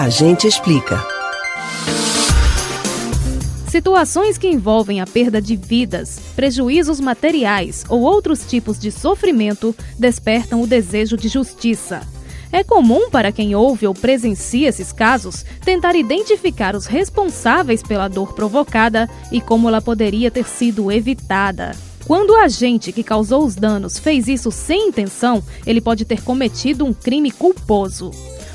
A gente explica. Situações que envolvem a perda de vidas, prejuízos materiais ou outros tipos de sofrimento despertam o desejo de justiça. É comum para quem ouve ou presencia esses casos tentar identificar os responsáveis pela dor provocada e como ela poderia ter sido evitada. Quando o agente que causou os danos fez isso sem intenção, ele pode ter cometido um crime culposo.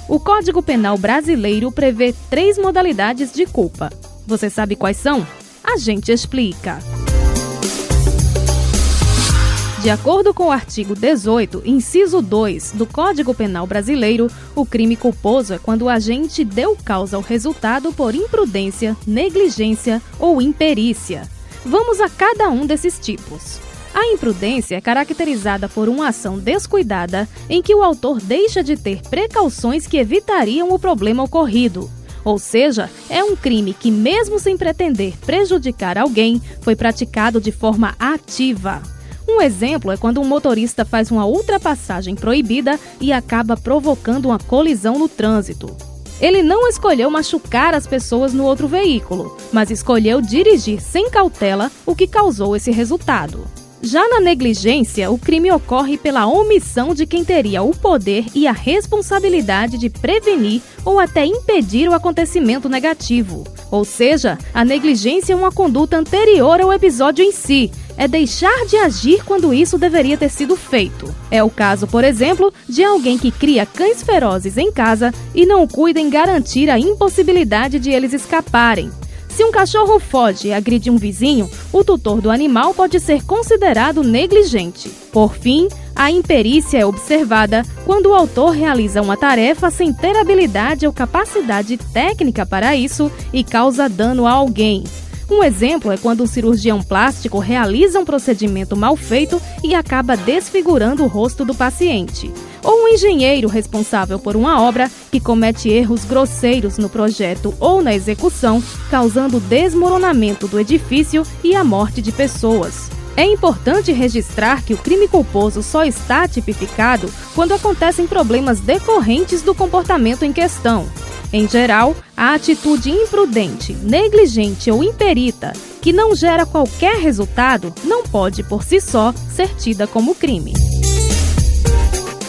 O Código Penal brasileiro prevê três modalidades de culpa. Você sabe quais são? A gente explica. De acordo com o artigo 18, inciso 2 do Código Penal Brasileiro, o crime culposo é quando o agente deu causa ao resultado por imprudência, negligência ou imperícia. Vamos a cada um desses tipos. A imprudência é caracterizada por uma ação descuidada em que o autor deixa de ter precauções que evitariam o problema ocorrido. Ou seja, é um crime que, mesmo sem pretender prejudicar alguém, foi praticado de forma ativa. Um exemplo é quando um motorista faz uma ultrapassagem proibida e acaba provocando uma colisão no trânsito. Ele não escolheu machucar as pessoas no outro veículo, mas escolheu dirigir sem cautela, o que causou esse resultado. Já na negligência, o crime ocorre pela omissão de quem teria o poder e a responsabilidade de prevenir ou até impedir o acontecimento negativo. Ou seja, a negligência é uma conduta anterior ao episódio em si, é deixar de agir quando isso deveria ter sido feito. É o caso, por exemplo, de alguém que cria cães ferozes em casa e não cuida em garantir a impossibilidade de eles escaparem. Se um cachorro foge e agride um vizinho, o tutor do animal pode ser considerado negligente. Por fim, a imperícia é observada quando o autor realiza uma tarefa sem ter habilidade ou capacidade técnica para isso e causa dano a alguém. Um exemplo é quando um cirurgião plástico realiza um procedimento mal feito e acaba desfigurando o rosto do paciente. Ou um engenheiro responsável por uma obra que comete erros grosseiros no projeto ou na execução, causando desmoronamento do edifício e a morte de pessoas. É importante registrar que o crime culposo só está tipificado quando acontecem problemas decorrentes do comportamento em questão. Em geral, a atitude imprudente, negligente ou imperita que não gera qualquer resultado não pode por si só ser tida como crime.